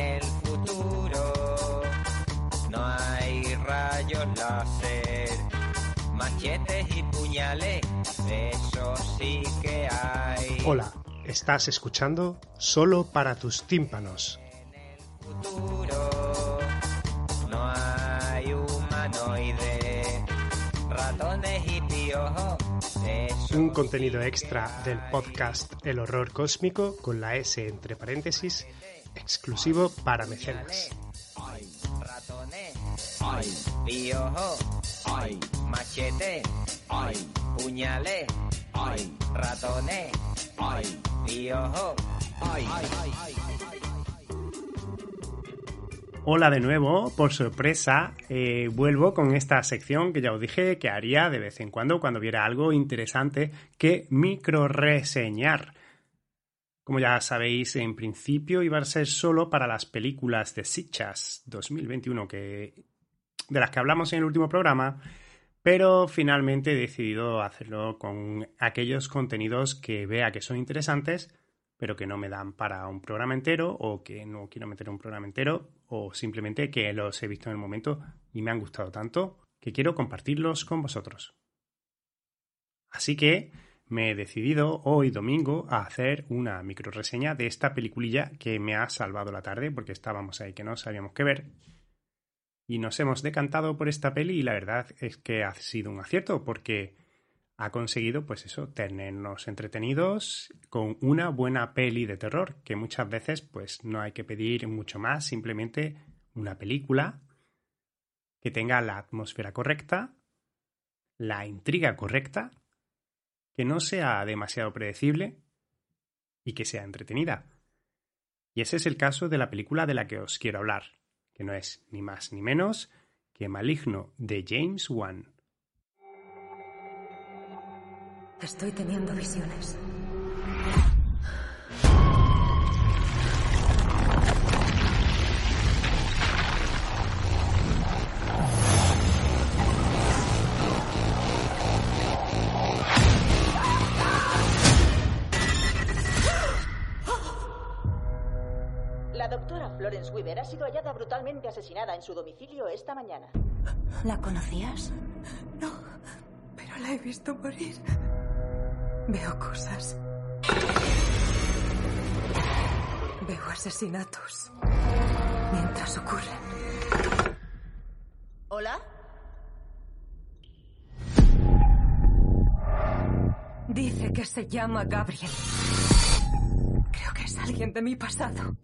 el futuro no hay rayos láser, machetes y puñales, eso sí que hay. Hola, estás escuchando Solo para tus tímpanos. futuro no hay humanoides, ratones y piojos. Un contenido extra del podcast El Horror Cósmico con la S entre paréntesis, exclusivo para mecenas. ratones, piojos, machete, puñales, ratones, piojos. Hola de nuevo, por sorpresa, eh, vuelvo con esta sección que ya os dije que haría de vez en cuando cuando viera algo interesante que micro reseñar. Como ya sabéis, en principio iba a ser solo para las películas de Sitchas 2021 que, de las que hablamos en el último programa, pero finalmente he decidido hacerlo con aquellos contenidos que vea que son interesantes, pero que no me dan para un programa entero o que no quiero meter un programa entero o simplemente que los he visto en el momento y me han gustado tanto que quiero compartirlos con vosotros. Así que me he decidido hoy domingo a hacer una micro reseña de esta peliculilla que me ha salvado la tarde porque estábamos ahí que no sabíamos qué ver. Y nos hemos decantado por esta peli y la verdad es que ha sido un acierto porque ha conseguido, pues eso, tenernos entretenidos con una buena peli de terror, que muchas veces, pues no hay que pedir mucho más, simplemente una película que tenga la atmósfera correcta, la intriga correcta, que no sea demasiado predecible y que sea entretenida. Y ese es el caso de la película de la que os quiero hablar, que no es ni más ni menos que Maligno de James Wan. Estoy teniendo visiones. Doctora Florence Weaver ha sido hallada brutalmente asesinada en su domicilio esta mañana. ¿La conocías? No, pero la he visto morir. Veo cosas. Veo asesinatos. Mientras ocurren. ¿Hola? Dice que se llama Gabriel. Creo que es alguien de mi pasado.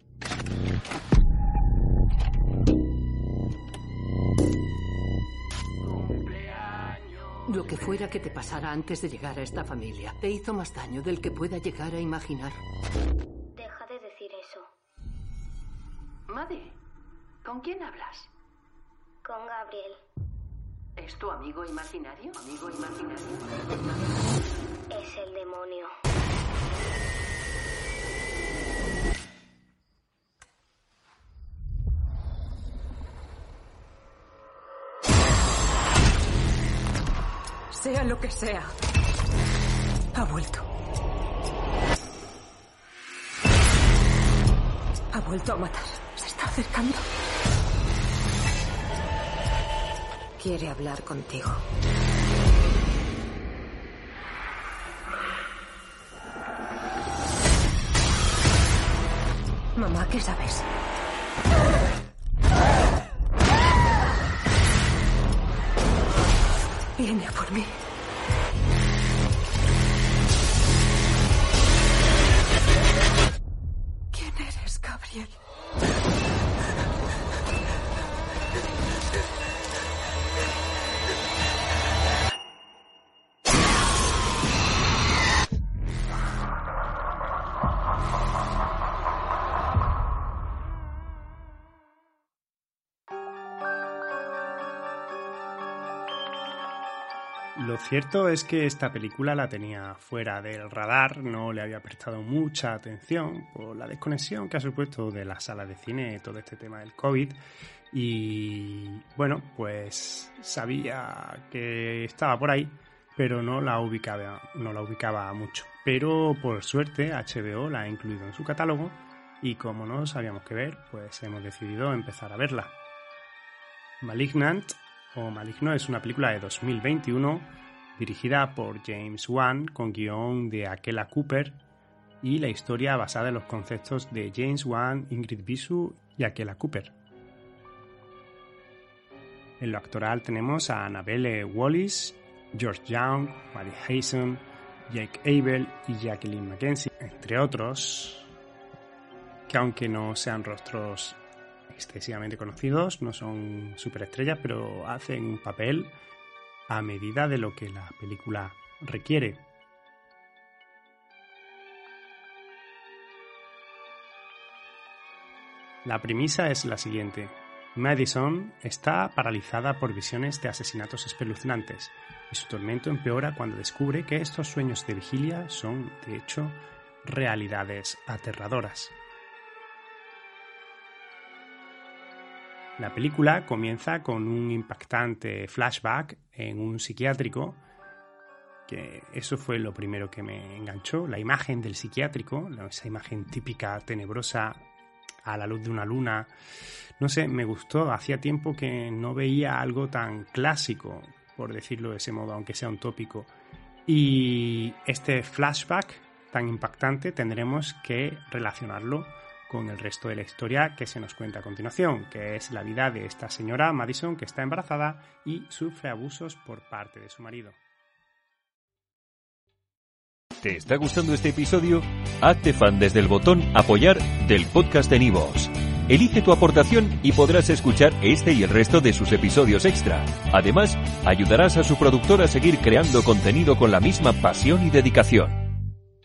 Lo que fuera que te pasara antes de llegar a esta familia te hizo más daño del que pueda llegar a imaginar. Deja de decir eso. Maddie, ¿con quién hablas? Con Gabriel. ¿Es tu amigo imaginario? ¿Amigo imaginario? Es el demonio. Sea lo que sea. Ha vuelto. Ha vuelto a matar. Se está acercando. Quiere hablar contigo. Mamá, ¿qué sabes? Viene por mí. ¿Quién eres, Gabriel? Lo cierto es que esta película la tenía fuera del radar, no le había prestado mucha atención por la desconexión que ha supuesto de la sala de cine todo este tema del COVID. Y bueno, pues sabía que estaba por ahí, pero no la ubicaba, no la ubicaba mucho. Pero por suerte HBO la ha incluido en su catálogo y como no sabíamos qué ver, pues hemos decidido empezar a verla. Malignant o Maligno es una película de 2021 dirigida por James Wan con guion de Akela Cooper y la historia basada en los conceptos de James Wan, Ingrid Bisu y Akela Cooper. En lo actoral tenemos a Annabelle Wallis, George Young, Mary Hazen, Jake Abel y Jacqueline Mackenzie, entre otros, que aunque no sean rostros excesivamente conocidos, no son superestrellas, pero hacen un papel a medida de lo que la película requiere. La premisa es la siguiente. Madison está paralizada por visiones de asesinatos espeluznantes y su tormento empeora cuando descubre que estos sueños de vigilia son, de hecho, realidades aterradoras. La película comienza con un impactante flashback en un psiquiátrico, que eso fue lo primero que me enganchó, la imagen del psiquiátrico, esa imagen típica, tenebrosa, a la luz de una luna. No sé, me gustó, hacía tiempo que no veía algo tan clásico, por decirlo de ese modo, aunque sea un tópico. Y este flashback tan impactante tendremos que relacionarlo con el resto de la historia que se nos cuenta a continuación, que es la vida de esta señora Madison que está embarazada y sufre abusos por parte de su marido. ¿Te está gustando este episodio? Hazte fan desde el botón apoyar del podcast de Nivos. Elige tu aportación y podrás escuchar este y el resto de sus episodios extra. Además, ayudarás a su productor a seguir creando contenido con la misma pasión y dedicación.